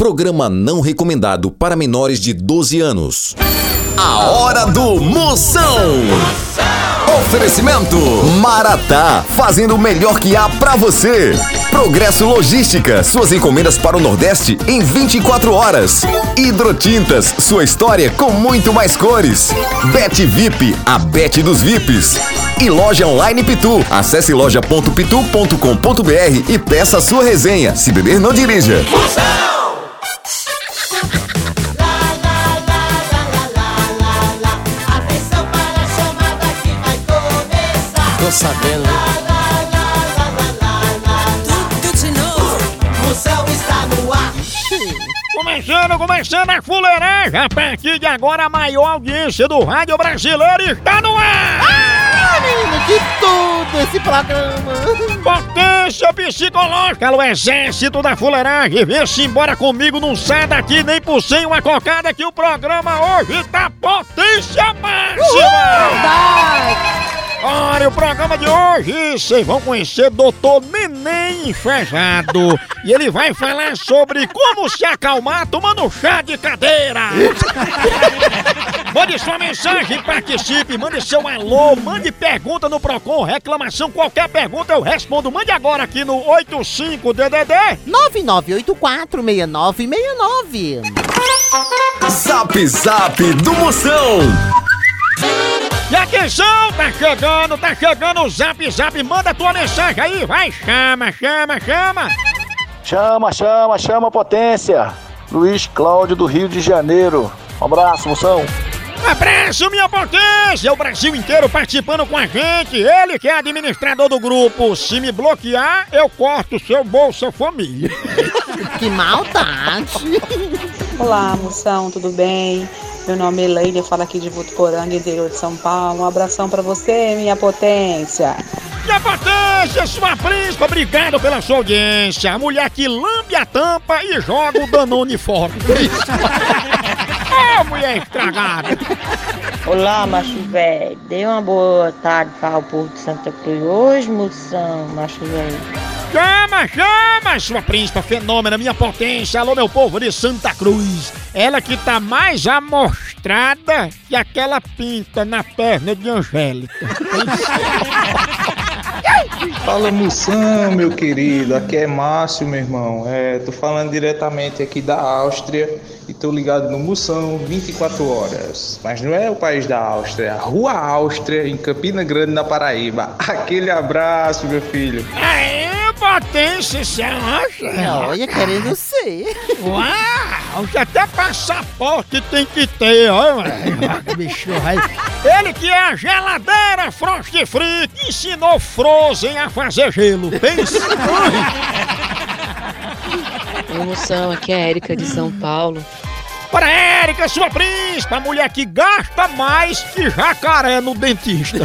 Programa não recomendado para menores de 12 anos. A hora do Moção. Oferecimento Maratá, fazendo o melhor que há pra você. Progresso Logística, suas encomendas para o Nordeste em 24 horas. Hidrotintas, sua história com muito mais cores. Bet VIP, a Bet dos VIPs. E loja online Pitu. Acesse loja.pitu.com.br e peça sua resenha. Se beber, não dirija. Atenção Tô sabendo. Tudo de novo. O céu está no ar. Começando, começando a fuleiragem. A partir de agora, a maior audiência do rádio brasileiro está no ar. Ah, menino, que tudo esse programa. Potência psicológica, alô exército da fuleiragem. Vem-se embora comigo, não sai daqui nem por sem uma cocada que o programa hoje tá potência máxima. Olha, o programa de hoje, vocês vão conhecer Doutor Neném Enfejado. E ele vai falar sobre como se acalmar tomando chá de cadeira. Mande sua mensagem, participe, mande seu alô, mande pergunta no Procon, reclamação, qualquer pergunta eu respondo. Mande agora aqui no 85DDD. 99846969. Zap Zap do Moção. E atenção, tá chegando, tá chegando o Zap Zap, manda tua mensagem aí, vai, chama, chama, chama. Chama, chama, chama potência. Luiz Cláudio do Rio de Janeiro. Um abraço, moção. Abraço, minha potência! O Brasil inteiro participando com a gente. Ele que é administrador do grupo. Se me bloquear, eu corto seu Bolsa Família. Que maldade. Olá, moção, tudo bem? Meu nome é Elaine, eu falo aqui de Votuporanga, interior de São Paulo. Um abração pra você, minha potência. Minha potência, sua príncipa, obrigado pela sua audiência. A mulher que lambe a tampa e joga o Danone fora. Ô, mulher estragada! Olá, macho velho. Dê uma boa tarde para o povo de Santa Cruz. Hoje, moção, macho velho. Chama, chama, sua príncipa fenômena, minha potência. Alô, meu povo de Santa Cruz. Ela que tá mais amostrada que aquela pinta na perna de Angélica. Fala Moção, meu querido, aqui é Márcio, meu irmão. É, tô falando diretamente aqui da Áustria e tô ligado no Moção 24 horas. Mas não é o país da Áustria, é a Rua Áustria, em Campina Grande, na Paraíba. Aquele abraço, meu filho. Aê, potência, você acha? Olha, querendo ser. Uau, que até passaporte tem que ter, olha, bicho. Ele que é a geladeira Frost Free, que ensinou Frozen a fazer gelo, pensa. Oi, moção, aqui é a Érica de São Paulo. Para Érica, sua príncipe, a mulher que gasta mais que jacaré no dentista.